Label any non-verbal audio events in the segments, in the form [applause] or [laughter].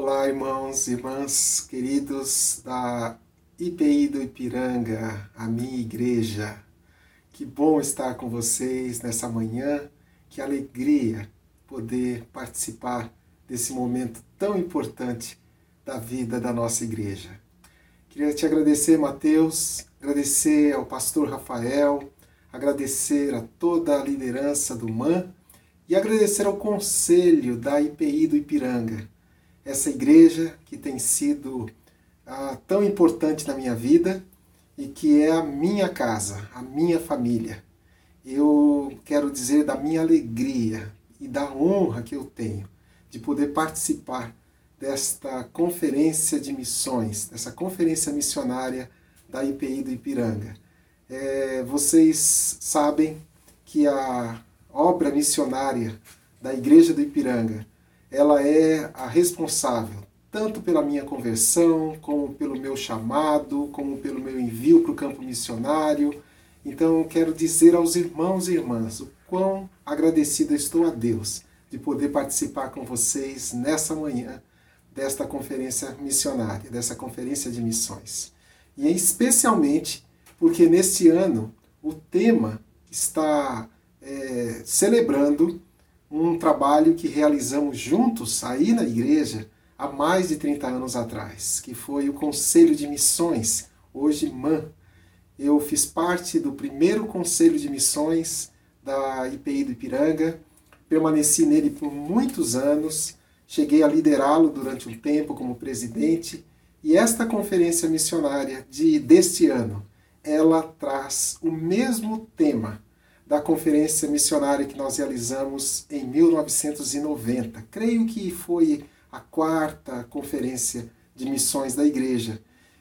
Olá, irmãos e irmãs queridos da IPI do Ipiranga, a minha igreja. Que bom estar com vocês nessa manhã, que alegria poder participar desse momento tão importante da vida da nossa igreja. Queria te agradecer, Mateus, agradecer ao pastor Rafael, agradecer a toda a liderança do MAN e agradecer ao conselho da IPI do Ipiranga essa igreja que tem sido ah, tão importante na minha vida e que é a minha casa, a minha família. Eu quero dizer da minha alegria e da honra que eu tenho de poder participar desta conferência de missões, dessa conferência missionária da IPI do Ipiranga. É, vocês sabem que a obra missionária da Igreja do Ipiranga ela é a responsável tanto pela minha conversão, como pelo meu chamado, como pelo meu envio para o campo missionário. Então, quero dizer aos irmãos e irmãs o quão agradecido estou a Deus de poder participar com vocês nessa manhã desta conferência missionária, dessa conferência de missões. E especialmente porque neste ano o tema está é, celebrando um trabalho que realizamos juntos aí na igreja há mais de 30 anos atrás, que foi o Conselho de Missões, hoje MAN. Eu fiz parte do primeiro Conselho de Missões da IPI do Ipiranga, permaneci nele por muitos anos, cheguei a liderá-lo durante um tempo como presidente, e esta conferência missionária de deste ano, ela traz o mesmo tema da conferência missionária que nós realizamos em 1990. Creio que foi a quarta conferência de missões da igreja.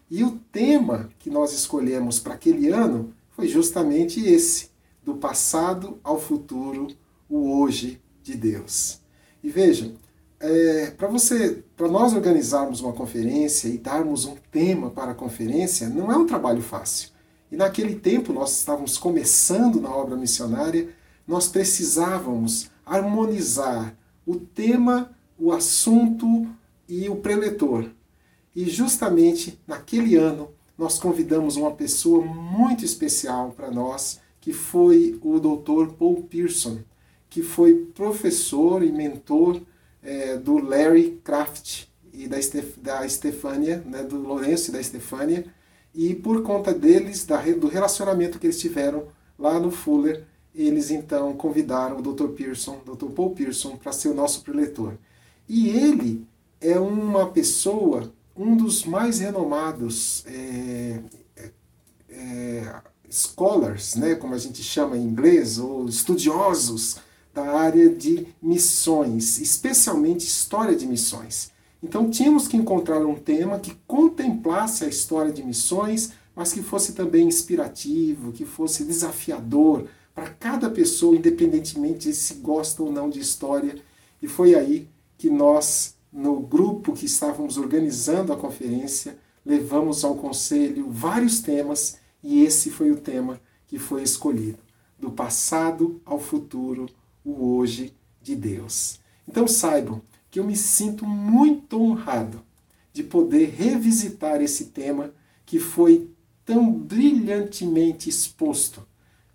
E o tema que nós escolhemos para aquele ano foi justamente esse: do passado ao futuro, o hoje de Deus. E vejam, é, para você, para nós organizarmos uma conferência e darmos um tema para a conferência, não é um trabalho fácil. E naquele tempo nós estávamos começando na obra missionária, nós precisávamos harmonizar o tema, o assunto e o preletor. E justamente naquele ano nós convidamos uma pessoa muito especial para nós, que foi o Dr. Paul Pearson, que foi professor e mentor é, do Larry Kraft e da, Estef da Stefania, né, do Lourenço e da Stefania, e por conta deles, da, do relacionamento que eles tiveram lá no Fuller, eles então convidaram o Dr. Pearson, Dr. Paul Pearson, para ser o nosso preletor. E ele é uma pessoa, um dos mais renomados é, é, é, scholars, né, como a gente chama em inglês, ou estudiosos da área de missões, especialmente história de missões. Então tínhamos que encontrar um tema que contemplasse a história de missões, mas que fosse também inspirativo, que fosse desafiador para cada pessoa, independentemente de se gosta ou não de história. E foi aí que nós, no grupo que estávamos organizando a conferência, levamos ao conselho vários temas e esse foi o tema que foi escolhido: do passado ao futuro, o hoje de Deus. Então saibam que eu me sinto muito honrado de poder revisitar esse tema que foi tão brilhantemente exposto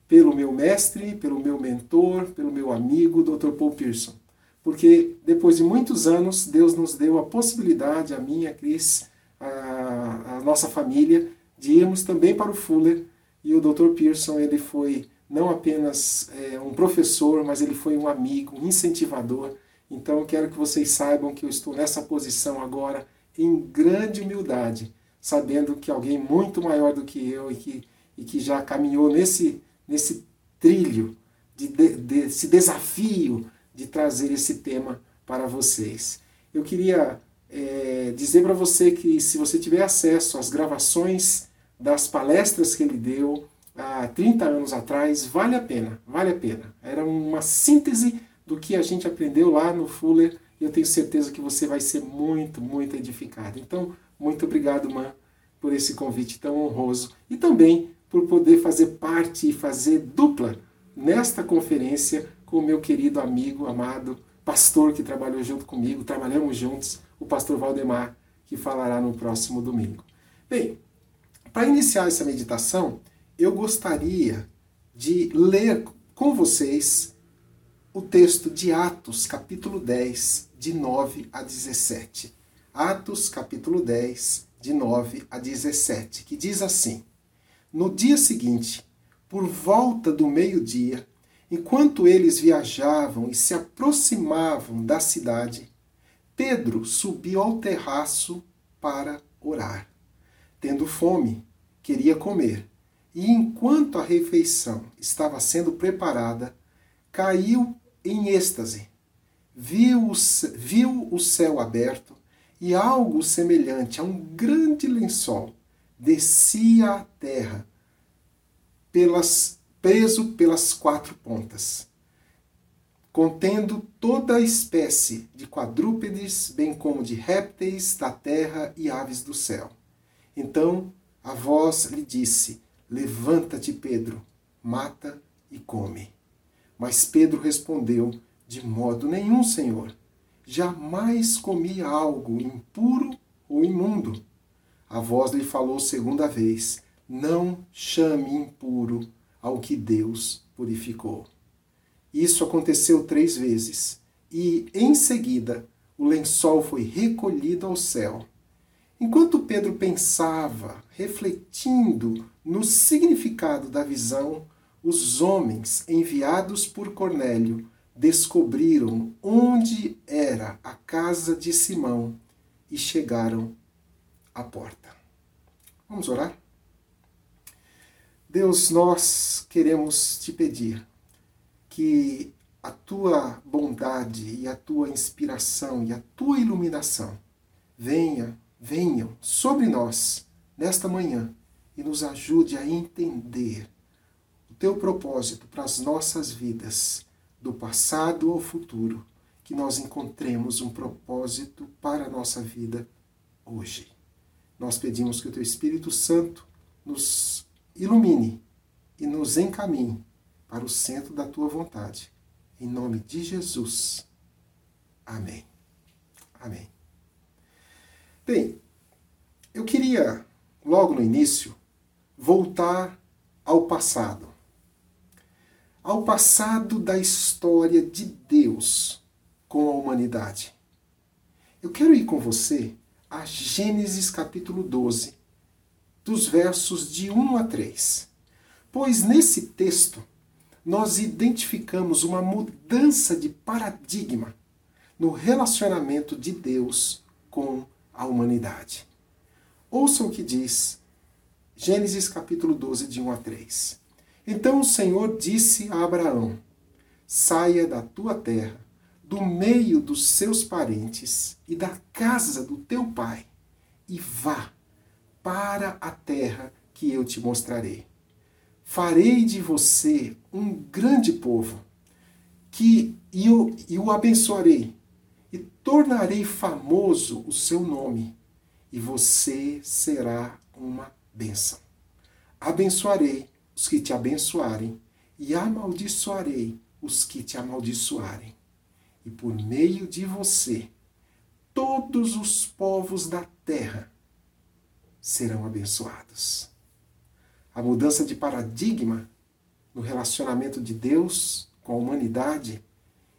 pelo meu mestre, pelo meu mentor, pelo meu amigo, Dr. Paul Pearson. Porque depois de muitos anos, Deus nos deu a possibilidade, a minha, a Cris, a, a nossa família, de irmos também para o Fuller. E o Dr. Pearson, ele foi não apenas é, um professor, mas ele foi um amigo, um incentivador, então eu quero que vocês saibam que eu estou nessa posição agora em grande humildade, sabendo que alguém muito maior do que eu e que, e que já caminhou nesse, nesse trilho, de, de, desse desafio de trazer esse tema para vocês. Eu queria é, dizer para você que se você tiver acesso às gravações das palestras que ele deu há 30 anos atrás, vale a pena, vale a pena. Era uma síntese do que a gente aprendeu lá no Fuller eu tenho certeza que você vai ser muito, muito edificado. Então, muito obrigado, Man, por esse convite tão honroso e também por poder fazer parte e fazer dupla nesta conferência com o meu querido amigo, amado pastor que trabalhou junto comigo, trabalhamos juntos, o pastor Valdemar, que falará no próximo domingo. Bem, para iniciar essa meditação, eu gostaria de ler com vocês o texto de Atos, capítulo 10, de 9 a 17. Atos, capítulo 10, de 9 a 17, que diz assim: No dia seguinte, por volta do meio-dia, enquanto eles viajavam e se aproximavam da cidade, Pedro subiu ao terraço para orar. Tendo fome, queria comer, e enquanto a refeição estava sendo preparada, caiu em êxtase. Viu o, viu o céu aberto e algo semelhante a um grande lençol descia à terra pelas, preso pelas quatro pontas, contendo toda a espécie de quadrúpedes, bem como de répteis da terra e aves do céu. Então a voz lhe disse: Levanta-te, Pedro, mata e come. Mas Pedro respondeu: De modo nenhum, Senhor. Jamais comi algo impuro ou imundo. A voz lhe falou segunda vez: não chame impuro ao que Deus purificou. Isso aconteceu três vezes, e em seguida o lençol foi recolhido ao céu. Enquanto Pedro pensava, refletindo no significado da visão, os homens enviados por Cornélio descobriram onde era a casa de Simão e chegaram à porta. Vamos orar? Deus, nós queremos te pedir que a tua bondade e a tua inspiração e a tua iluminação venha, venham sobre nós nesta manhã e nos ajude a entender teu propósito para as nossas vidas, do passado ao futuro, que nós encontremos um propósito para a nossa vida hoje. Nós pedimos que o teu Espírito Santo nos ilumine e nos encaminhe para o centro da tua vontade. Em nome de Jesus. Amém. Amém. Bem, eu queria, logo no início, voltar ao passado. Ao passado da história de Deus com a humanidade. Eu quero ir com você a Gênesis capítulo 12, dos versos de 1 a 3. Pois nesse texto nós identificamos uma mudança de paradigma no relacionamento de Deus com a humanidade. Ouça o que diz Gênesis capítulo 12, de 1 a 3. Então o Senhor disse a Abraão: Saia da tua terra, do meio dos seus parentes e da casa do teu pai, e vá para a terra que eu te mostrarei. Farei de você um grande povo, que e o, e o abençoarei, e tornarei famoso o seu nome, e você será uma bênção. Abençoarei os que te abençoarem, e amaldiçoarei os que te amaldiçoarem. E por meio de você, todos os povos da terra serão abençoados. A mudança de paradigma no relacionamento de Deus com a humanidade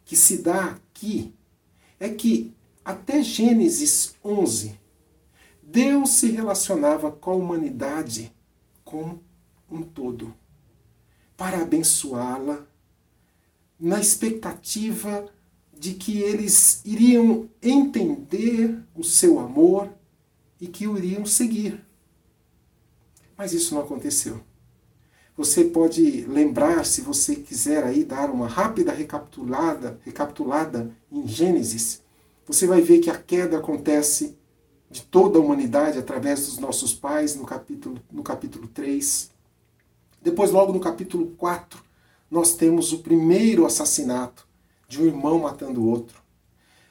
que se dá aqui é que até Gênesis 11 Deus se relacionava com a humanidade como um todo para abençoá-la na expectativa de que eles iriam entender o seu amor e que o iriam seguir. Mas isso não aconteceu. Você pode lembrar, se você quiser aí dar uma rápida recapitulada, recapitulada em Gênesis, você vai ver que a queda acontece de toda a humanidade através dos nossos pais no capítulo, no capítulo 3. Depois, logo no capítulo 4, nós temos o primeiro assassinato de um irmão matando o outro.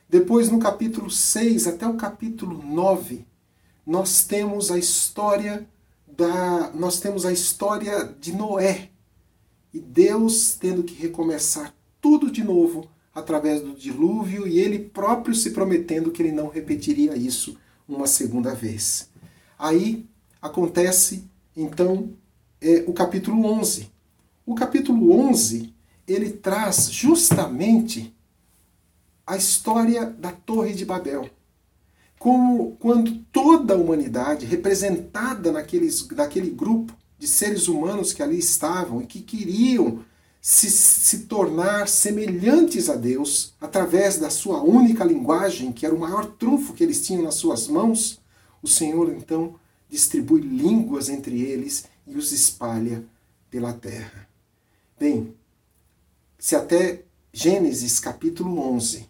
Depois, no capítulo 6 até o capítulo 9, nós temos a história da nós temos a história de Noé e Deus tendo que recomeçar tudo de novo através do dilúvio e ele próprio se prometendo que ele não repetiria isso uma segunda vez. Aí acontece então é, o capítulo 11. O capítulo 11 ele traz justamente a história da Torre de Babel. Como quando toda a humanidade, representada naqueles, naquele grupo de seres humanos que ali estavam e que queriam se, se tornar semelhantes a Deus através da sua única linguagem, que era o maior trunfo que eles tinham nas suas mãos, o Senhor então distribui línguas entre eles e os espalha pela terra. Bem, se até Gênesis capítulo 11,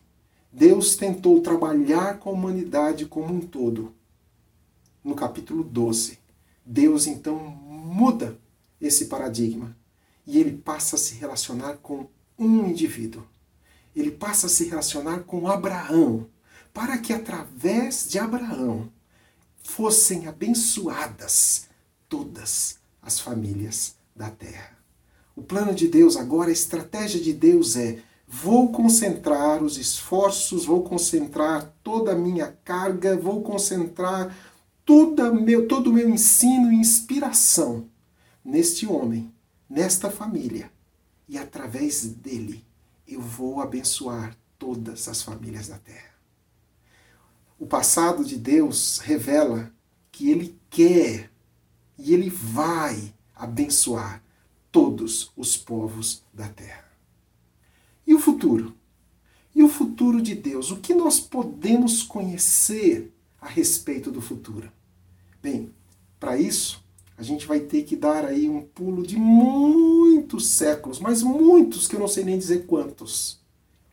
Deus tentou trabalhar com a humanidade como um todo, no capítulo 12, Deus então muda esse paradigma e ele passa a se relacionar com um indivíduo. Ele passa a se relacionar com Abraão, para que através de Abraão fossem abençoadas todas as famílias da terra. O plano de Deus agora, a estratégia de Deus é: vou concentrar os esforços, vou concentrar toda a minha carga, vou concentrar todo meu, todo o meu ensino e inspiração neste homem nesta família e através dele eu vou abençoar todas as famílias da terra. O passado de Deus revela que ele quer e ele vai abençoar todos os povos da terra. E o futuro? E o futuro de Deus? O que nós podemos conhecer a respeito do futuro? Bem, para isso, a gente vai ter que dar aí um pulo de muitos séculos, mas muitos que eu não sei nem dizer quantos.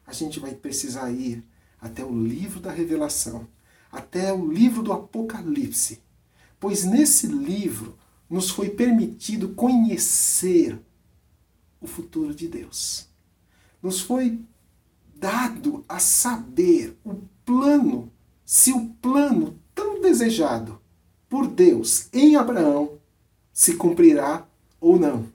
A gente vai precisar ir até o livro da Revelação, até o livro do Apocalipse, pois nesse livro nos foi permitido conhecer o futuro de Deus. Nos foi dado a saber o plano, se o plano tão desejado por Deus em Abraão se cumprirá ou não.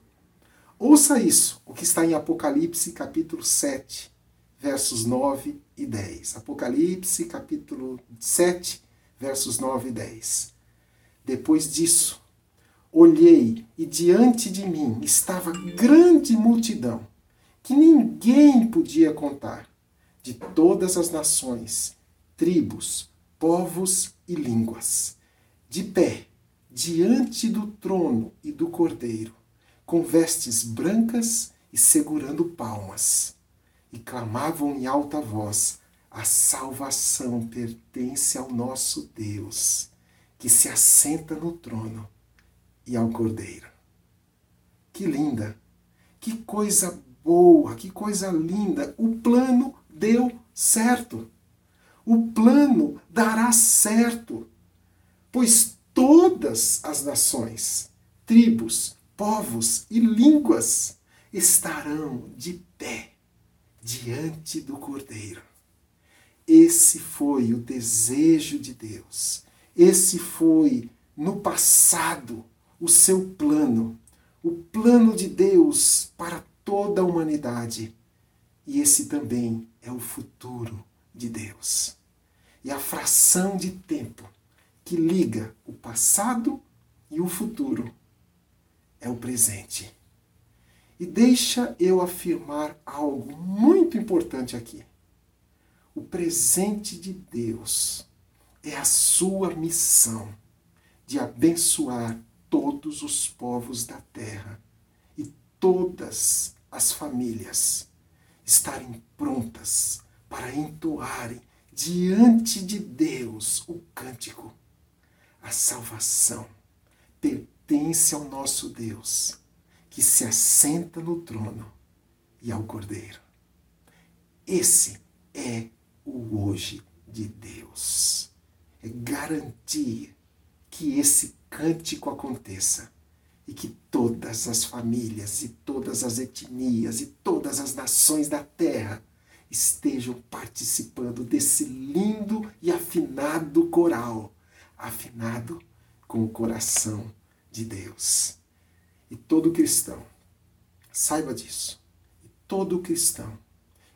Ouça isso, o que está em Apocalipse capítulo 7, versos 9 e 10. Apocalipse capítulo 7, versos 9 e 10. Depois disso, olhei e diante de mim estava grande multidão, que ninguém podia contar, de todas as nações, tribos, povos e línguas, de pé diante do trono e do cordeiro, com vestes brancas e segurando palmas, e clamavam em alta voz: A salvação pertence ao nosso Deus, que se assenta no trono e ao cordeiro. Que linda! Que coisa boa, que coisa linda! O plano deu certo. O plano dará certo, pois todas as nações, tribos, povos e línguas estarão de pé diante do Cordeiro. Esse foi o desejo de Deus. Esse foi, no passado, o seu plano. O plano de Deus para toda a humanidade. E esse também é o futuro de Deus. E a fração de tempo que liga o passado e o futuro é o presente. E deixa eu afirmar algo muito importante aqui. O presente de Deus é a sua missão de abençoar todos os povos da terra e todas as famílias estarem prontas para entoarem diante de Deus o cântico a salvação pertence ao nosso Deus, que se assenta no trono e ao Cordeiro. Esse é o hoje de Deus. É garantir que esse cântico aconteça e que todas as famílias e todas as etnias e todas as nações da terra estejam participando desse lindo e afinado coral afinado com o coração de Deus. E todo cristão, saiba disso, todo cristão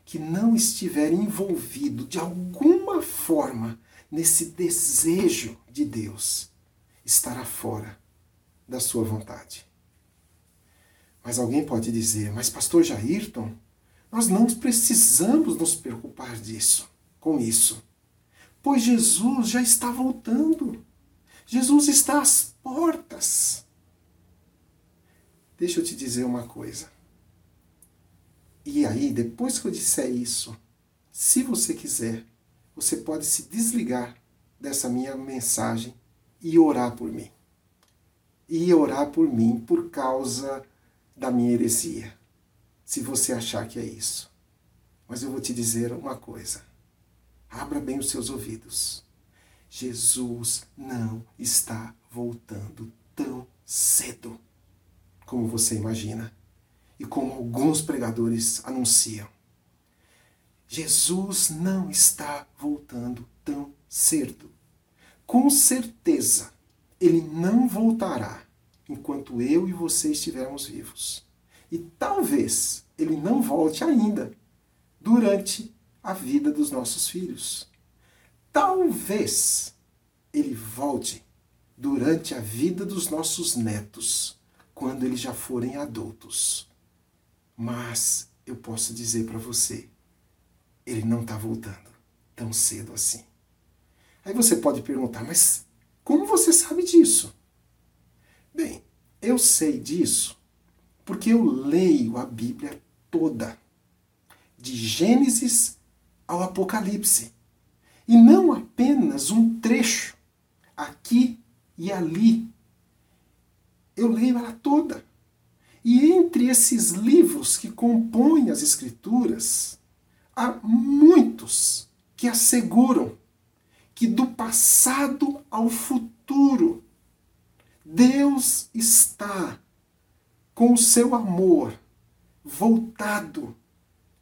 que não estiver envolvido de alguma forma nesse desejo de Deus estará fora da sua vontade. Mas alguém pode dizer, mas pastor Jairton, nós não precisamos nos preocupar disso, com isso, pois Jesus já está voltando. Jesus está às portas. Deixa eu te dizer uma coisa. E aí, depois que eu disser isso, se você quiser, você pode se desligar dessa minha mensagem e orar por mim. E orar por mim por causa da minha heresia. Se você achar que é isso. Mas eu vou te dizer uma coisa. Abra bem os seus ouvidos. Jesus não está voltando tão cedo como você imagina e como alguns pregadores anunciam. Jesus não está voltando tão cedo. Com certeza, ele não voltará enquanto eu e você estivermos vivos. E talvez ele não volte ainda durante a vida dos nossos filhos. Talvez ele volte durante a vida dos nossos netos, quando eles já forem adultos. Mas eu posso dizer para você, ele não está voltando tão cedo assim. Aí você pode perguntar, mas como você sabe disso? Bem, eu sei disso porque eu leio a Bíblia toda, de Gênesis ao Apocalipse, e não apenas um trecho aqui e ali. Eu leio ela toda. E entre esses livros que compõem as Escrituras, há muitos que asseguram que do passado ao futuro, Deus está com o seu amor voltado,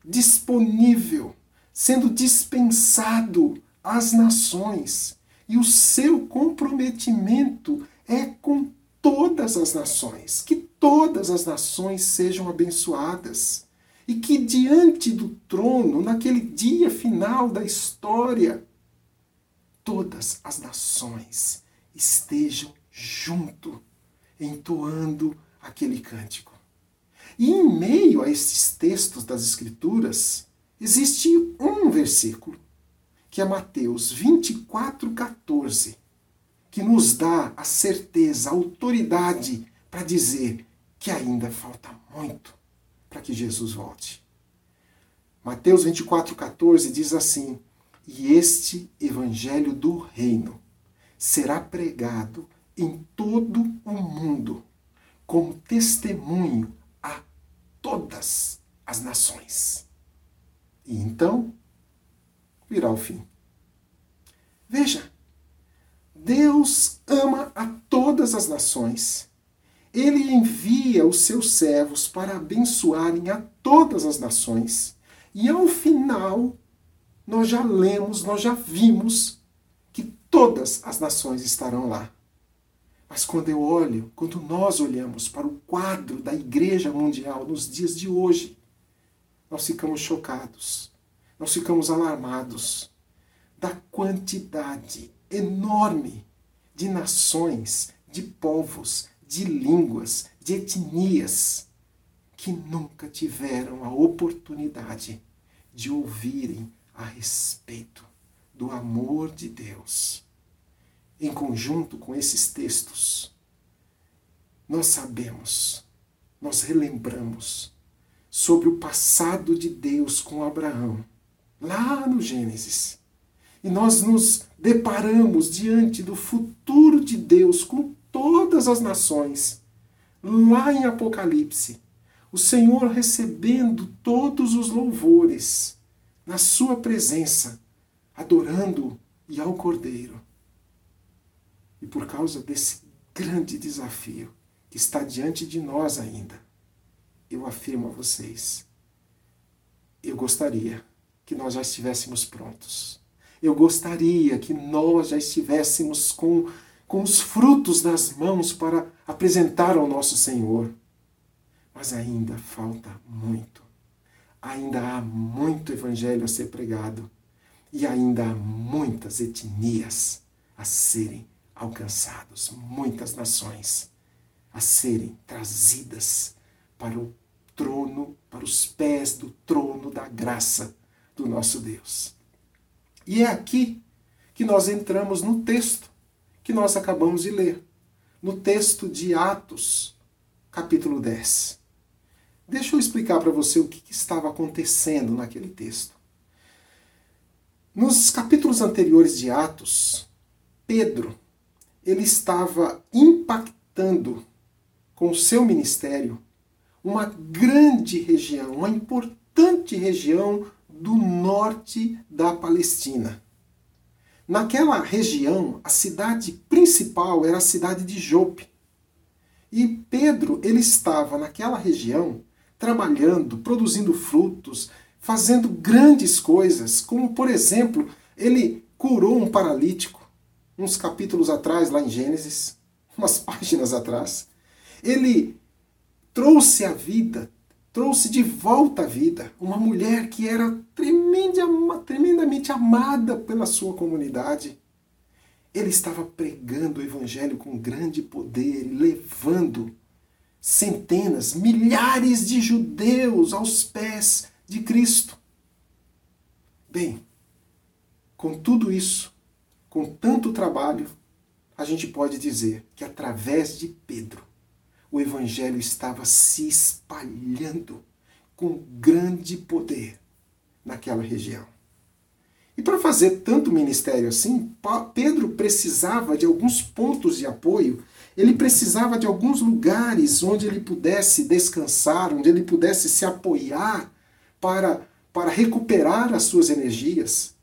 disponível, sendo dispensado às nações. E o seu comprometimento é com todas as nações, que todas as nações sejam abençoadas. E que diante do trono, naquele dia final da história, todas as nações estejam junto, entoando aquele cântico. E em meio a esses textos das Escrituras, existe um versículo, que é Mateus 24, 14, que nos dá a certeza, a autoridade para dizer que ainda falta muito para que Jesus volte. Mateus 24, 14 diz assim: E este evangelho do reino será pregado em todo o mundo como testemunho a todas as nações. E então virá o fim. Veja, Deus ama a todas as nações. Ele envia os seus servos para abençoarem a todas as nações. E ao final, nós já lemos, nós já vimos todas as nações estarão lá. Mas quando eu olho, quando nós olhamos para o quadro da Igreja Mundial nos dias de hoje, nós ficamos chocados, nós ficamos alarmados da quantidade enorme de nações, de povos, de línguas, de etnias que nunca tiveram a oportunidade de ouvirem a respeito do amor de Deus. Em conjunto com esses textos, nós sabemos, nós relembramos sobre o passado de Deus com Abraão, lá no Gênesis. E nós nos deparamos diante do futuro de Deus com todas as nações, lá em Apocalipse. O Senhor recebendo todos os louvores na Sua presença adorando e ao Cordeiro. E por causa desse grande desafio que está diante de nós ainda, eu afirmo a vocês, eu gostaria que nós já estivéssemos prontos. Eu gostaria que nós já estivéssemos com, com os frutos nas mãos para apresentar ao nosso Senhor. Mas ainda falta muito. ainda há muito evangelho a ser pregado e ainda há muitas etnias a serem alcançados, muitas nações a serem trazidas para o trono, para os pés do trono da graça do nosso Deus. E é aqui que nós entramos no texto que nós acabamos de ler, no texto de Atos, capítulo 10. Deixa eu explicar para você o que, que estava acontecendo naquele texto. Nos capítulos anteriores de Atos, Pedro ele estava impactando com o seu ministério uma grande região, uma importante região do norte da Palestina. Naquela região, a cidade principal era a cidade de Jope. E Pedro, ele estava naquela região trabalhando, produzindo frutos, fazendo grandes coisas, como por exemplo, ele curou um paralítico, uns capítulos atrás, lá em Gênesis, [laughs] umas páginas atrás. Ele trouxe a vida, trouxe de volta a vida uma mulher que era tremendamente amada pela sua comunidade. Ele estava pregando o evangelho com grande poder levando centenas, milhares de judeus aos pés de Cristo. Bem, com tudo isso, com tanto trabalho, a gente pode dizer que através de Pedro, o evangelho estava se espalhando com grande poder naquela região. E para fazer tanto ministério assim, Pedro precisava de alguns pontos de apoio, ele precisava de alguns lugares onde ele pudesse descansar, onde ele pudesse se apoiar para, para recuperar as suas energias.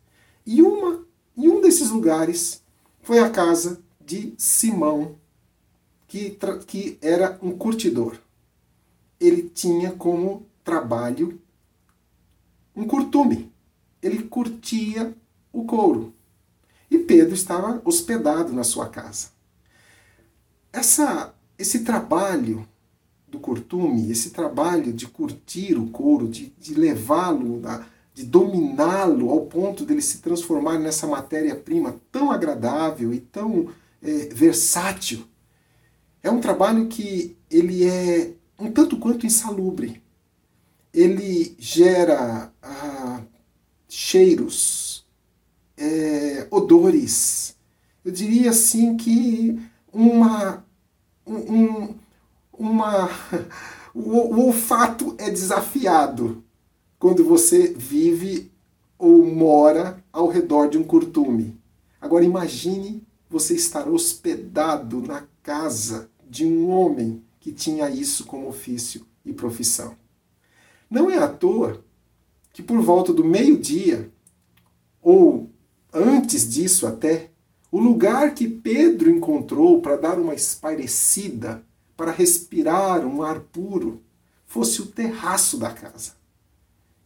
E, uma, um desses lugares foi a casa de Simão, que, que era um curtidor. Ele tinha como trabalho um curtume. Ele curtia o couro. E Pedro estava hospedado na sua casa. Essa, esse trabalho do curtume, esse trabalho de curtir o couro, de, de levá-lo, de dominá-lo ao ponto dele se transformar nessa matéria-prima tão agradável e tão é, versátil, é um trabalho que ele é um tanto quanto insalubre. Ele gera ah, cheiros, é, odores. Eu diria assim que uma, um, uma, [laughs] o, o olfato é desafiado quando você vive ou mora ao redor de um curtume. Agora imagine você estar hospedado na casa de um homem que tinha isso como ofício e profissão. Não é à toa que por volta do meio-dia, ou antes disso até, o lugar que Pedro encontrou para dar uma espairecida, para respirar um ar puro, fosse o terraço da casa.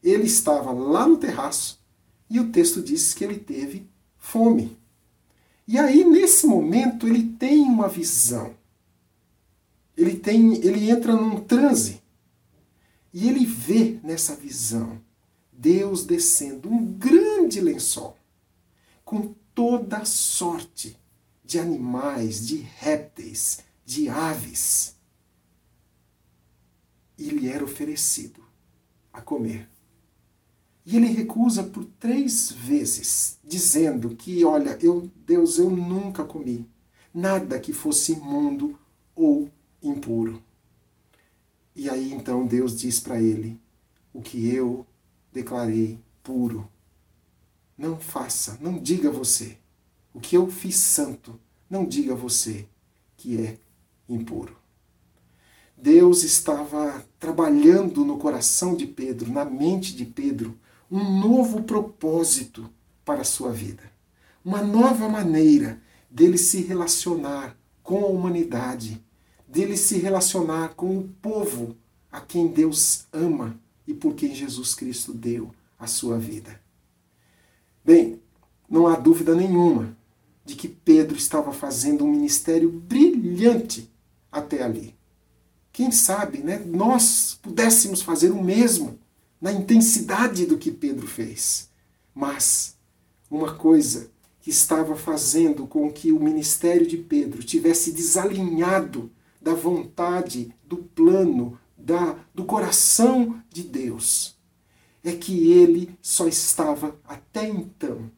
Ele estava lá no terraço e o texto diz que ele teve fome. E aí, nesse momento, ele tem uma visão ele tem, ele entra num transe e ele vê nessa visão Deus descendo um grande lençol com toda sorte de animais, de répteis, de aves. E lhe era oferecido a comer. E ele recusa por três vezes, dizendo que, olha, eu, Deus, eu nunca comi nada que fosse imundo ou impuro. E aí então Deus diz para ele: O que eu declarei puro, não faça, não diga você. O que eu fiz santo, não diga você que é impuro. Deus estava trabalhando no coração de Pedro, na mente de Pedro, um novo propósito para a sua vida. Uma nova maneira dele se relacionar com a humanidade dele se relacionar com o povo a quem Deus ama e por quem Jesus Cristo deu a sua vida. Bem, não há dúvida nenhuma de que Pedro estava fazendo um ministério brilhante até ali. Quem sabe, né, nós pudéssemos fazer o mesmo na intensidade do que Pedro fez. Mas uma coisa que estava fazendo com que o ministério de Pedro tivesse desalinhado da vontade, do plano, da, do coração de Deus, é que ele só estava até então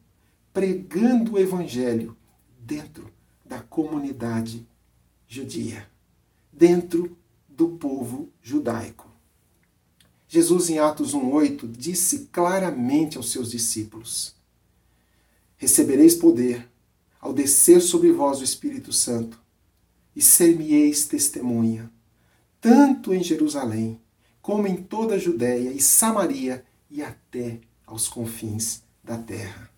pregando o evangelho dentro da comunidade judia, dentro do povo judaico. Jesus, em Atos 1,8, disse claramente aos seus discípulos: Recebereis poder ao descer sobre vós o Espírito Santo, e ser-me-eis testemunha, tanto em Jerusalém, como em toda a Judéia e Samaria e até aos confins da terra.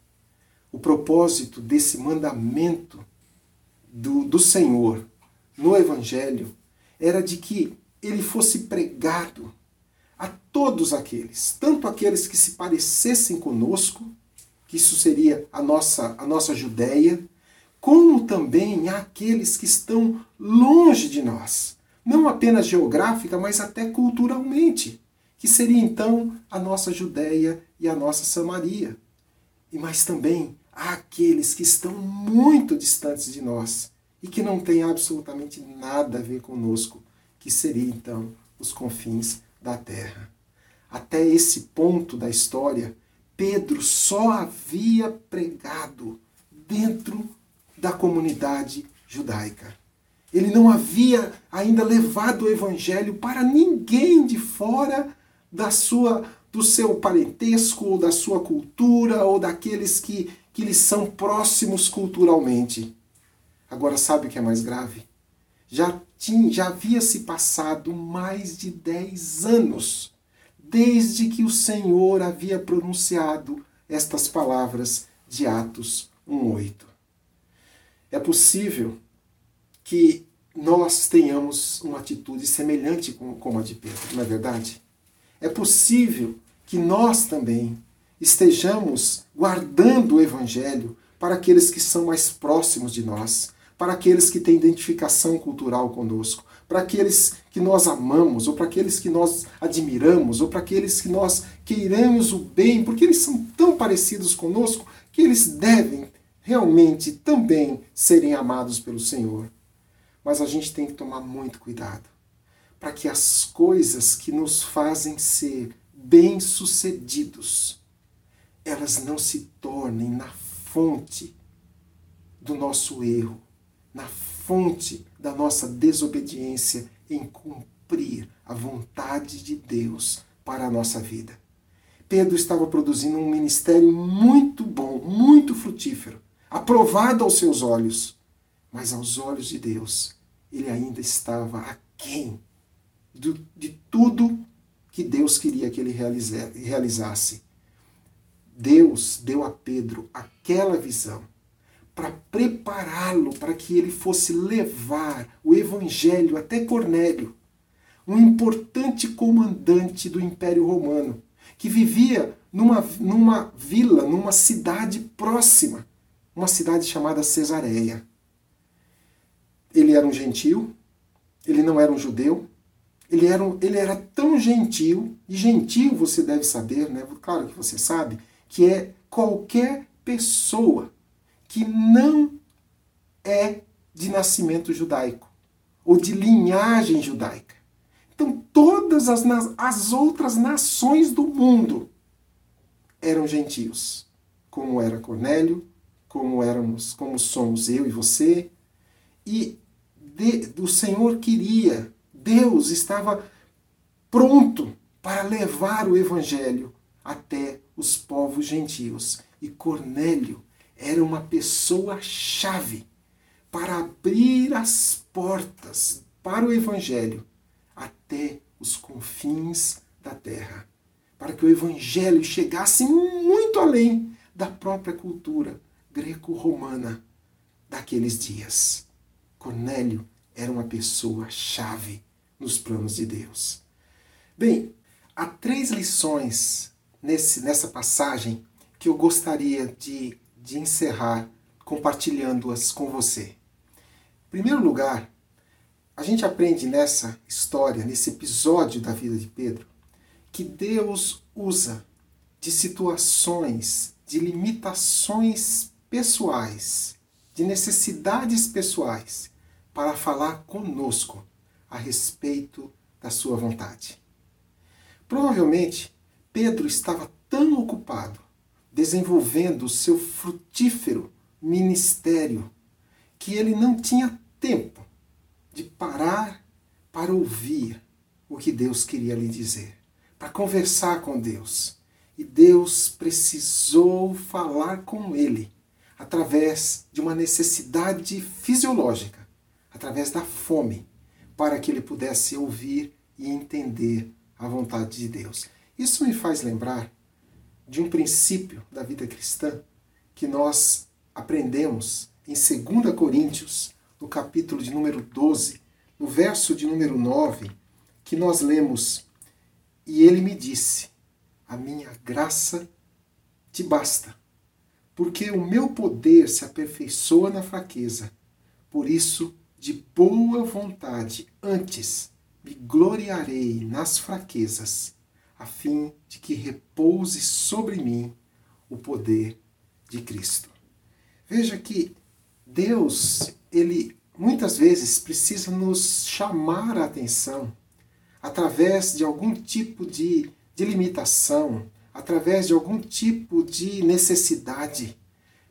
O propósito desse mandamento do, do Senhor no Evangelho era de que ele fosse pregado a todos aqueles, tanto aqueles que se parecessem conosco, que isso seria a nossa, a nossa Judéia, como também àqueles que estão longe de nós, não apenas geográfica, mas até culturalmente, que seria então a nossa Judéia e a nossa Samaria. E mas também àqueles que estão muito distantes de nós e que não têm absolutamente nada a ver conosco, que seria então os confins da terra. Até esse ponto da história, Pedro só havia pregado dentro da comunidade judaica. Ele não havia ainda levado o evangelho para ninguém de fora da sua do seu parentesco ou da sua cultura ou daqueles que, que lhe são próximos culturalmente. Agora sabe o que é mais grave? Já, tinha, já havia se passado mais de dez anos desde que o Senhor havia pronunciado estas palavras de Atos 1,8. É possível que nós tenhamos uma atitude semelhante com a de Pedro, não é verdade? É possível que nós também estejamos guardando o Evangelho para aqueles que são mais próximos de nós, para aqueles que têm identificação cultural conosco, para aqueles que nós amamos, ou para aqueles que nós admiramos, ou para aqueles que nós queiramos o bem, porque eles são tão parecidos conosco que eles devem realmente também serem amados pelo Senhor. Mas a gente tem que tomar muito cuidado para que as coisas que nos fazem ser bem-sucedidos, elas não se tornem na fonte do nosso erro, na fonte da nossa desobediência em cumprir a vontade de Deus para a nossa vida. Pedro estava produzindo um ministério muito bom, muito frutífero, aprovado aos seus olhos, mas aos olhos de Deus, ele ainda estava aquém de tudo que Deus queria que ele realizasse. Deus deu a Pedro aquela visão para prepará-lo para que ele fosse levar o evangelho até Cornélio, um importante comandante do Império Romano, que vivia numa, numa vila, numa cidade próxima, uma cidade chamada Cesareia. Ele era um gentil, ele não era um judeu, ele era, um, ele era tão gentil, e gentil você deve saber, né? claro que você sabe, que é qualquer pessoa que não é de nascimento judaico ou de linhagem judaica. Então, todas as, as outras nações do mundo eram gentios, como era Cornélio, como éramos, como somos eu e você. E de, o Senhor queria, Deus estava pronto para levar o evangelho até os povos gentios. E Cornélio era uma pessoa-chave para abrir as portas para o Evangelho até os confins da terra. Para que o Evangelho chegasse muito além da própria cultura greco-romana daqueles dias. Cornélio era uma pessoa-chave nos planos de Deus. Bem, há três lições nesse, nessa passagem que eu gostaria de de encerrar compartilhando-as com você. Em primeiro lugar, a gente aprende nessa história, nesse episódio da vida de Pedro, que Deus usa de situações, de limitações pessoais, de necessidades pessoais, para falar conosco a respeito da sua vontade. Provavelmente, Pedro estava tão ocupado desenvolvendo o seu frutífero ministério que ele não tinha tempo de parar para ouvir o que Deus queria lhe dizer, para conversar com Deus. E Deus precisou falar com ele através de uma necessidade fisiológica, através da fome, para que ele pudesse ouvir e entender a vontade de Deus. Isso me faz lembrar de um princípio da vida cristã que nós aprendemos em 2 Coríntios, no capítulo de número 12, no verso de número 9, que nós lemos: E ele me disse: A minha graça te basta, porque o meu poder se aperfeiçoa na fraqueza. Por isso, de boa vontade, antes me gloriarei nas fraquezas, a fim de que repouse sobre mim o poder de Cristo. Veja que Deus, ele muitas vezes precisa nos chamar a atenção através de algum tipo de, de limitação, através de algum tipo de necessidade,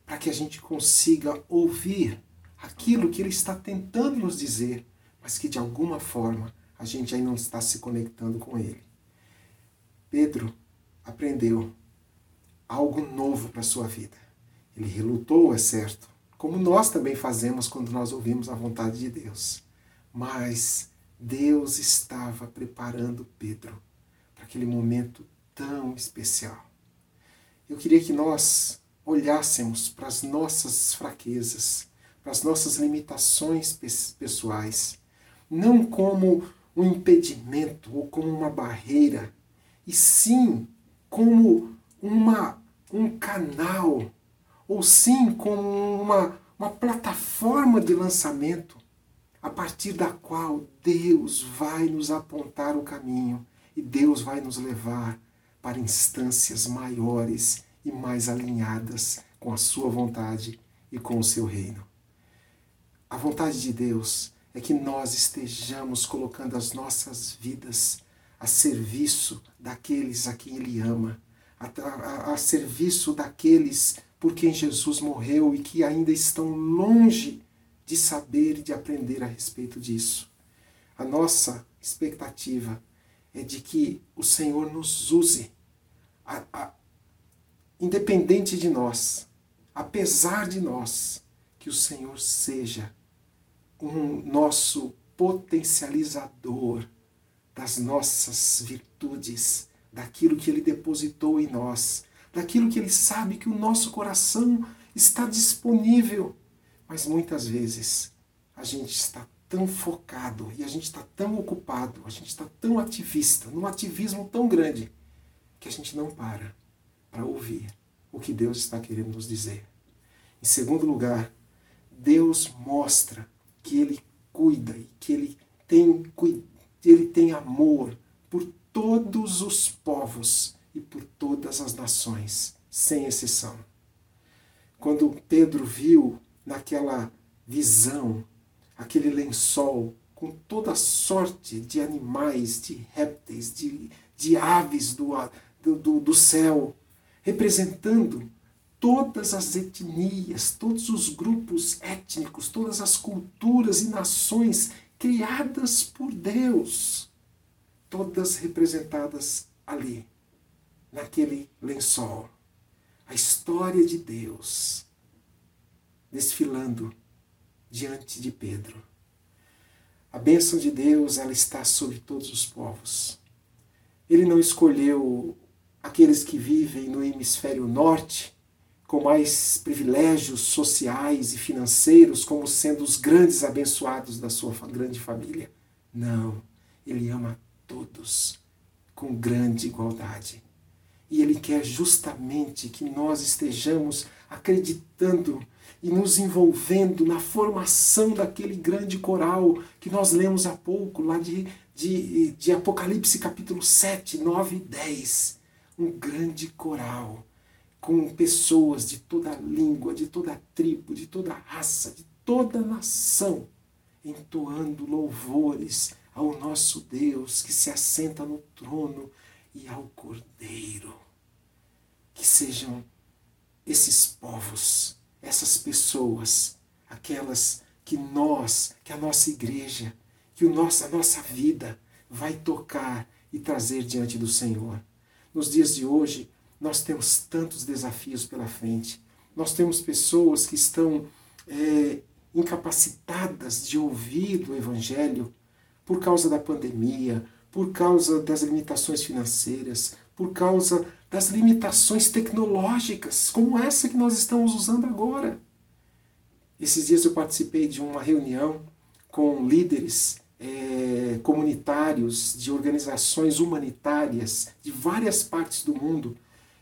para que a gente consiga ouvir aquilo que Ele está tentando nos dizer, mas que de alguma forma a gente aí não está se conectando com Ele. Pedro aprendeu algo novo para a sua vida. Ele relutou, é certo, como nós também fazemos quando nós ouvimos a vontade de Deus. Mas Deus estava preparando Pedro para aquele momento tão especial. Eu queria que nós olhássemos para as nossas fraquezas, para as nossas limitações pessoais, não como um impedimento ou como uma barreira, e sim como uma, um canal, ou sim como uma, uma plataforma de lançamento a partir da qual Deus vai nos apontar o caminho e Deus vai nos levar para instâncias maiores e mais alinhadas com a Sua vontade e com o seu reino. A vontade de Deus é que nós estejamos colocando as nossas vidas a serviço daqueles a quem Ele ama, a, a, a serviço daqueles por quem Jesus morreu e que ainda estão longe de saber e de aprender a respeito disso. A nossa expectativa é de que o Senhor nos use, a, a, independente de nós, apesar de nós, que o Senhor seja um nosso potencializador das nossas virtudes, daquilo que Ele depositou em nós, daquilo que Ele sabe que o nosso coração está disponível. Mas muitas vezes a gente está tão focado e a gente está tão ocupado, a gente está tão ativista, num ativismo tão grande, que a gente não para para ouvir o que Deus está querendo nos dizer. Em segundo lugar, Deus mostra que ele cuida e que ele tem, ele tem amor por todos os povos e por todas as nações, sem exceção. Quando Pedro viu naquela visão aquele lençol com toda sorte de animais, de répteis, de, de aves do, do, do céu, representando todas as etnias, todos os grupos étnicos, todas as culturas e nações criadas por Deus, todas representadas ali, naquele lençol. A história de Deus desfilando diante de Pedro. A bênção de Deus, ela está sobre todos os povos. Ele não escolheu aqueles que vivem no hemisfério norte com mais privilégios sociais e financeiros, como sendo os grandes abençoados da sua grande família. Não, ele ama todos com grande igualdade. E ele quer justamente que nós estejamos acreditando e nos envolvendo na formação daquele grande coral que nós lemos há pouco, lá de, de, de Apocalipse capítulo 7, 9 e 10 um grande coral com pessoas de toda língua, de toda tribo, de toda raça, de toda nação, entoando louvores ao nosso Deus que se assenta no trono e ao Cordeiro. Que sejam esses povos, essas pessoas, aquelas que nós, que a nossa igreja, que o nosso, a nossa vida vai tocar e trazer diante do Senhor. Nos dias de hoje, nós temos tantos desafios pela frente. Nós temos pessoas que estão é, incapacitadas de ouvir o Evangelho por causa da pandemia, por causa das limitações financeiras, por causa das limitações tecnológicas, como essa que nós estamos usando agora. Esses dias eu participei de uma reunião com líderes é, comunitários de organizações humanitárias de várias partes do mundo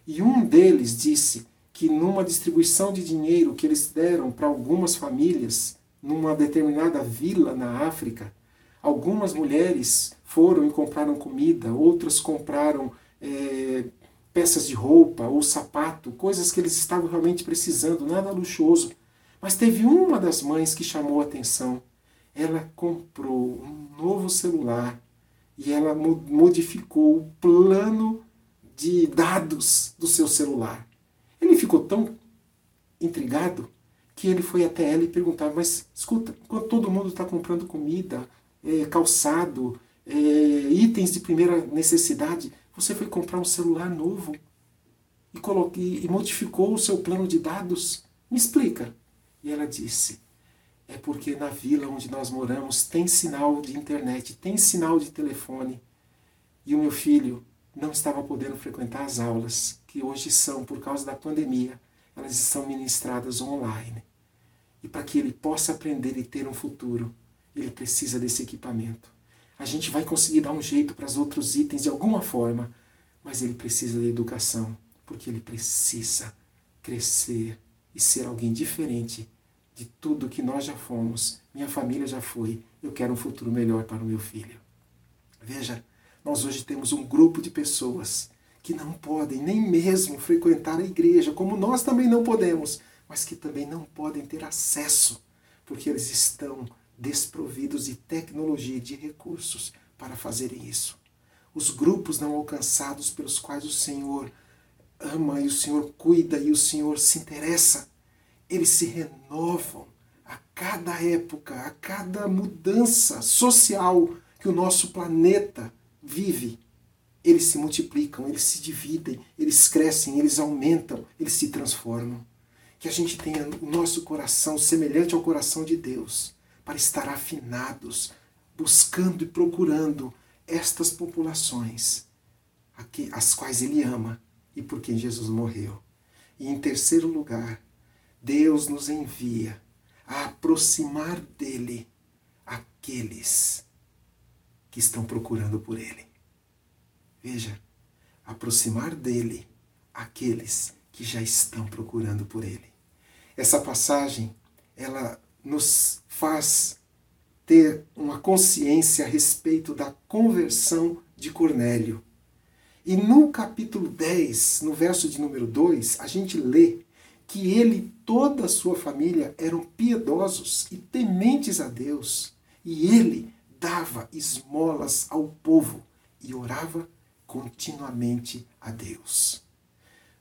e um deles disse que numa distribuição de dinheiro que eles deram para algumas famílias numa determinada vila na África, algumas mulheres foram e compraram comida, outras compraram é, peças de roupa ou sapato, coisas que eles estavam realmente precisando, nada luxuoso. Mas teve uma das mães que chamou a atenção. Ela comprou um novo celular e ela modificou o plano de dados do seu celular. Ele ficou tão intrigado que ele foi até ela e perguntava: Mas escuta, enquanto todo mundo está comprando comida, é, calçado, é, itens de primeira necessidade, você foi comprar um celular novo e, coloquei, e modificou o seu plano de dados? Me explica. E ela disse: É porque na vila onde nós moramos tem sinal de internet, tem sinal de telefone. E o meu filho não estava podendo frequentar as aulas, que hoje são, por causa da pandemia, elas estão ministradas online. E para que ele possa aprender e ter um futuro, ele precisa desse equipamento. A gente vai conseguir dar um jeito para os outros itens de alguma forma, mas ele precisa da educação, porque ele precisa crescer e ser alguém diferente de tudo que nós já fomos, minha família já foi. Eu quero um futuro melhor para o meu filho. Veja, nós hoje temos um grupo de pessoas que não podem nem mesmo frequentar a igreja, como nós também não podemos, mas que também não podem ter acesso, porque eles estão desprovidos de tecnologia e de recursos para fazerem isso. Os grupos não alcançados pelos quais o Senhor ama e o Senhor cuida e o Senhor se interessa, eles se renovam a cada época, a cada mudança social que o nosso planeta vive, eles se multiplicam, eles se dividem, eles crescem, eles aumentam, eles se transformam. Que a gente tenha o nosso coração semelhante ao coração de Deus, para estar afinados, buscando e procurando estas populações, as quais Ele ama e por quem Jesus morreu. E em terceiro lugar, Deus nos envia a aproximar dele aqueles que estão procurando por Ele. Veja, aproximar dele aqueles que já estão procurando por Ele. Essa passagem, ela nos faz ter uma consciência a respeito da conversão de Cornélio. E no capítulo 10, no verso de número 2, a gente lê que ele e toda a sua família eram piedosos e tementes a Deus, e ele dava esmolas ao povo e orava continuamente a Deus.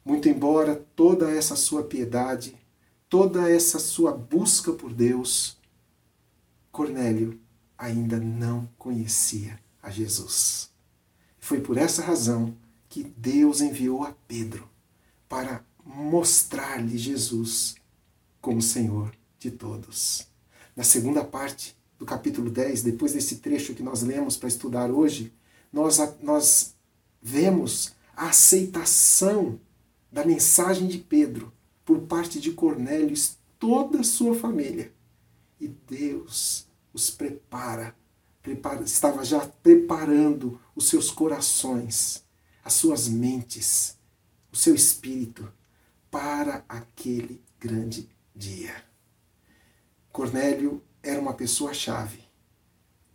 Muito embora toda essa sua piedade, toda essa sua busca por Deus, Cornélio ainda não conhecia a Jesus. Foi por essa razão que Deus enviou a Pedro para mostrar-lhe Jesus como Senhor de todos. Na segunda parte do capítulo 10, depois desse trecho que nós lemos para estudar hoje, nós, nós vemos a aceitação da mensagem de Pedro por parte de Cornélio e toda a sua família. E Deus os prepara, prepara, estava já preparando os seus corações, as suas mentes, o seu espírito para aquele grande dia. Cornélio era uma pessoa-chave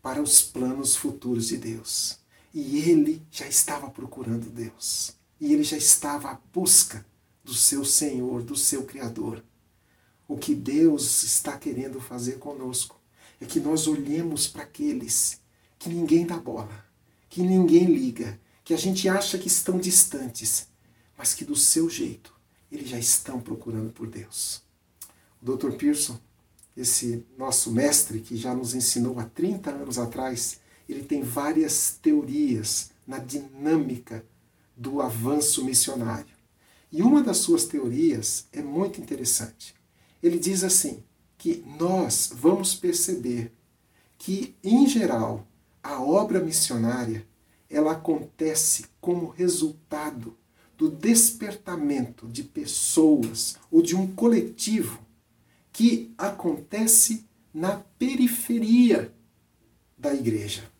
para os planos futuros de Deus. E ele já estava procurando Deus. e ele já estava à busca do seu Senhor, do seu Criador. O que Deus está querendo fazer conosco é que nós olhemos para aqueles que ninguém dá bola, que ninguém liga, que a gente acha que estão distantes, mas que do seu jeito eles já estão procurando por Deus. O Dr. Pearson, esse nosso mestre que já nos ensinou há 30 anos atrás, ele tem várias teorias na dinâmica do avanço missionário. E uma das suas teorias é muito interessante. Ele diz assim: que nós vamos perceber que, em geral, a obra missionária ela acontece como resultado do despertamento de pessoas ou de um coletivo que acontece na periferia da igreja,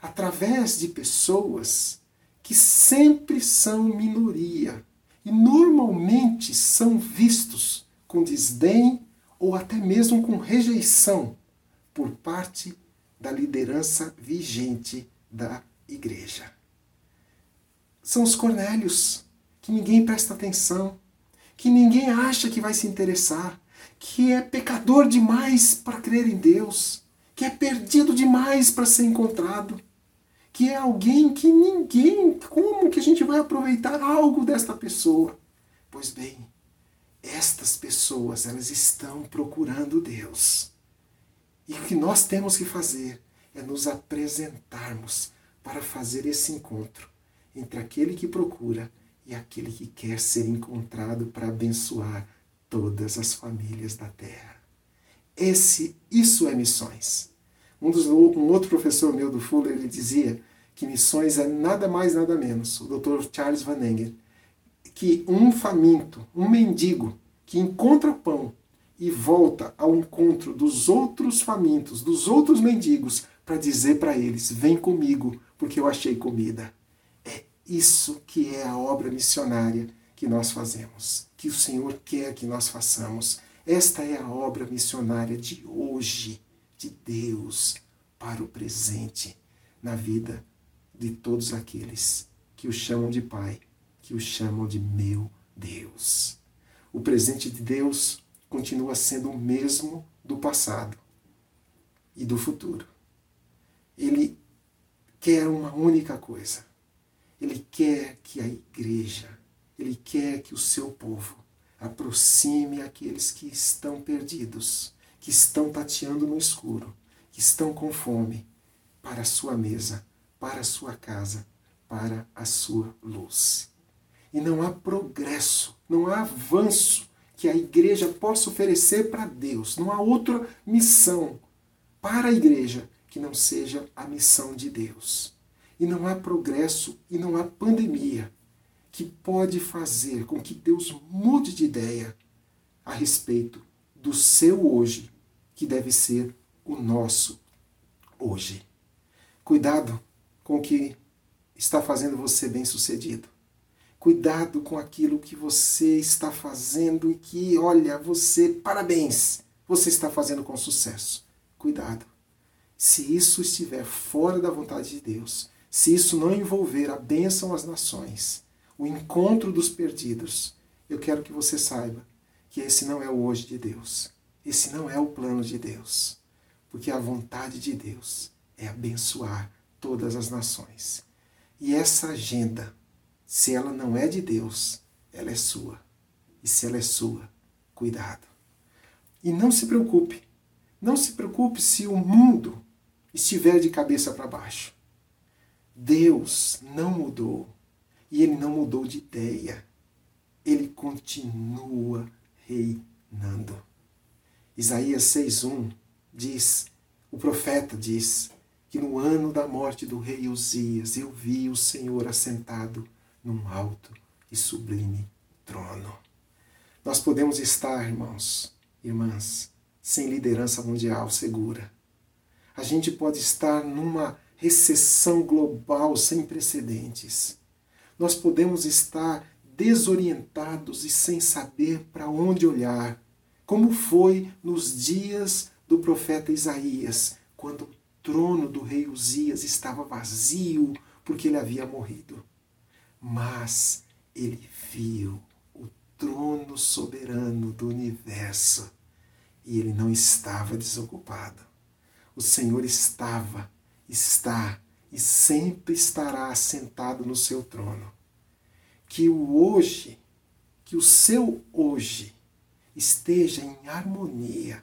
através de pessoas que sempre são minoria e normalmente são vistos com desdém ou até mesmo com rejeição por parte da liderança vigente da igreja. São os Cornélios, que ninguém presta atenção, que ninguém acha que vai se interessar, que é pecador demais para crer em Deus, que é perdido demais para ser encontrado, que é alguém que ninguém, como que a gente vai aproveitar algo desta pessoa? Pois bem, estas pessoas, elas estão procurando Deus. E o que nós temos que fazer é nos apresentarmos para fazer esse encontro entre aquele que procura e aquele que quer ser encontrado para abençoar todas as famílias da terra. Esse, isso é missões. Um, dos, um outro professor meu do Fuller ele dizia que missões é nada mais nada menos, o Dr. Charles Van Engen, que um faminto, um mendigo que encontra pão e volta ao encontro dos outros famintos, dos outros mendigos, para dizer para eles: vem comigo, porque eu achei comida. Isso que é a obra missionária que nós fazemos, que o Senhor quer que nós façamos. Esta é a obra missionária de hoje, de Deus, para o presente, na vida de todos aqueles que o chamam de Pai, que o chamam de meu Deus. O presente de Deus continua sendo o mesmo do passado e do futuro. Ele quer uma única coisa. Ele quer que a igreja, ele quer que o seu povo aproxime aqueles que estão perdidos, que estão tateando no escuro, que estão com fome, para a sua mesa, para a sua casa, para a sua luz. E não há progresso, não há avanço que a igreja possa oferecer para Deus. Não há outra missão para a igreja que não seja a missão de Deus. E não há progresso e não há pandemia que pode fazer com que Deus mude de ideia a respeito do seu hoje, que deve ser o nosso hoje. Cuidado com o que está fazendo você bem-sucedido. Cuidado com aquilo que você está fazendo e que, olha, você, parabéns, você está fazendo com sucesso. Cuidado. Se isso estiver fora da vontade de Deus, se isso não envolver a bênção às nações, o encontro dos perdidos, eu quero que você saiba que esse não é o hoje de Deus. Esse não é o plano de Deus. Porque a vontade de Deus é abençoar todas as nações. E essa agenda se ela não é de Deus, ela é sua. E se ela é sua, cuidado. E não se preocupe. Não se preocupe se o mundo estiver de cabeça para baixo. Deus não mudou. E ele não mudou de ideia. Ele continua reinando. Isaías 6:1 diz, o profeta diz que no ano da morte do rei Uzias eu vi o Senhor assentado num alto e sublime trono. Nós podemos estar, irmãos, irmãs, sem liderança mundial segura. A gente pode estar numa recessão global sem precedentes. Nós podemos estar desorientados e sem saber para onde olhar, como foi nos dias do profeta Isaías, quando o trono do rei Uzias estava vazio porque ele havia morrido. mas ele viu o trono soberano do universo e ele não estava desocupado. O Senhor estava, está e sempre estará assentado no seu trono. Que o hoje, que o seu hoje esteja em harmonia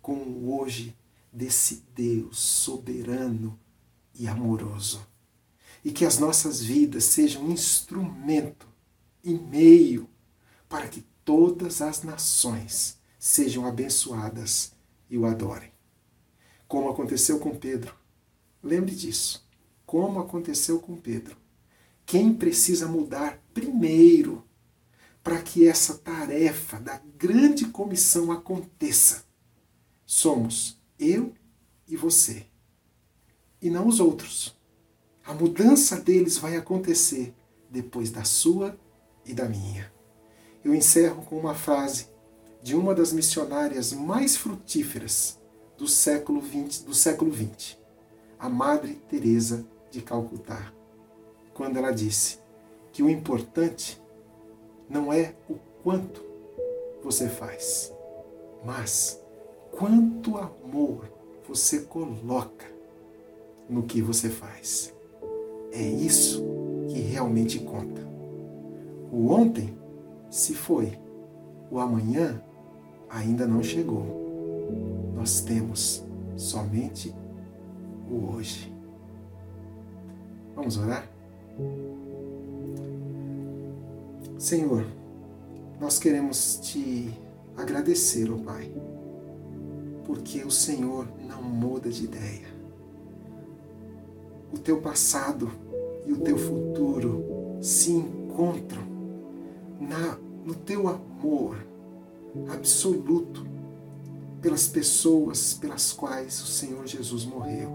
com o hoje desse Deus soberano e amoroso. E que as nossas vidas sejam um instrumento e meio para que todas as nações sejam abençoadas e o adorem. Como aconteceu com Pedro. Lembre disso. Como aconteceu com Pedro. Quem precisa mudar primeiro para que essa tarefa da grande comissão aconteça? Somos eu e você. E não os outros. A mudança deles vai acontecer depois da sua e da minha. Eu encerro com uma frase de uma das missionárias mais frutíferas do século XX, do século XX, a Madre Teresa de Calcutá, quando ela disse que o importante não é o quanto você faz, mas quanto amor você coloca no que você faz. É isso que realmente conta. O ontem se foi, o amanhã ainda não chegou. Nós temos somente o hoje. Vamos orar? Senhor, nós queremos te agradecer, ó oh Pai, porque o Senhor não muda de ideia. O teu passado e o teu futuro se encontram na, no teu amor absoluto pelas pessoas pelas quais o Senhor Jesus morreu,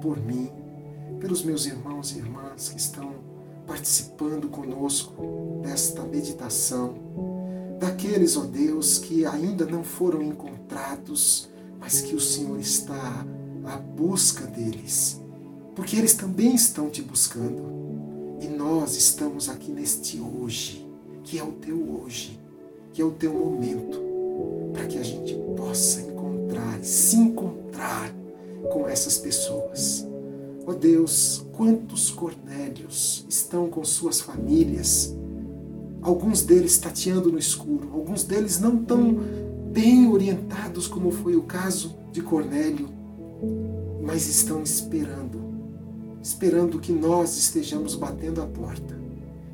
por mim, pelos meus irmãos e irmãs que estão participando conosco desta meditação, daqueles, ó Deus, que ainda não foram encontrados, mas que o Senhor está à busca deles, porque eles também estão te buscando. E nós estamos aqui neste hoje, que é o teu hoje que é o teu momento para que a gente possa encontrar, se encontrar com essas pessoas. Ó oh Deus, quantos Cornélios estão com suas famílias, alguns deles tateando no escuro, alguns deles não tão bem orientados como foi o caso de Cornélio, mas estão esperando, esperando que nós estejamos batendo a porta,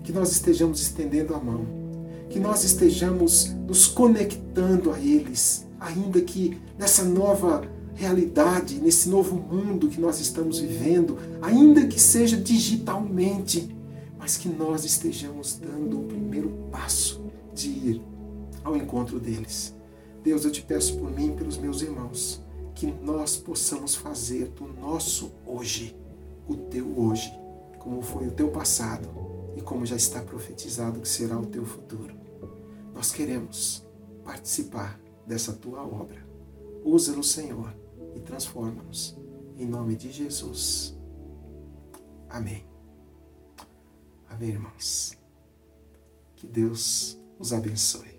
que nós estejamos estendendo a mão que nós estejamos nos conectando a eles, ainda que nessa nova realidade, nesse novo mundo que nós estamos vivendo, ainda que seja digitalmente, mas que nós estejamos dando o primeiro passo de ir ao encontro deles. Deus, eu te peço por mim e pelos meus irmãos, que nós possamos fazer do nosso hoje o teu hoje, como foi o teu passado e como já está profetizado que será o teu futuro. Nós queremos participar dessa tua obra. Usa-nos, Senhor, e transforma-nos. Em nome de Jesus. Amém. Amém, irmãos. Que Deus os abençoe.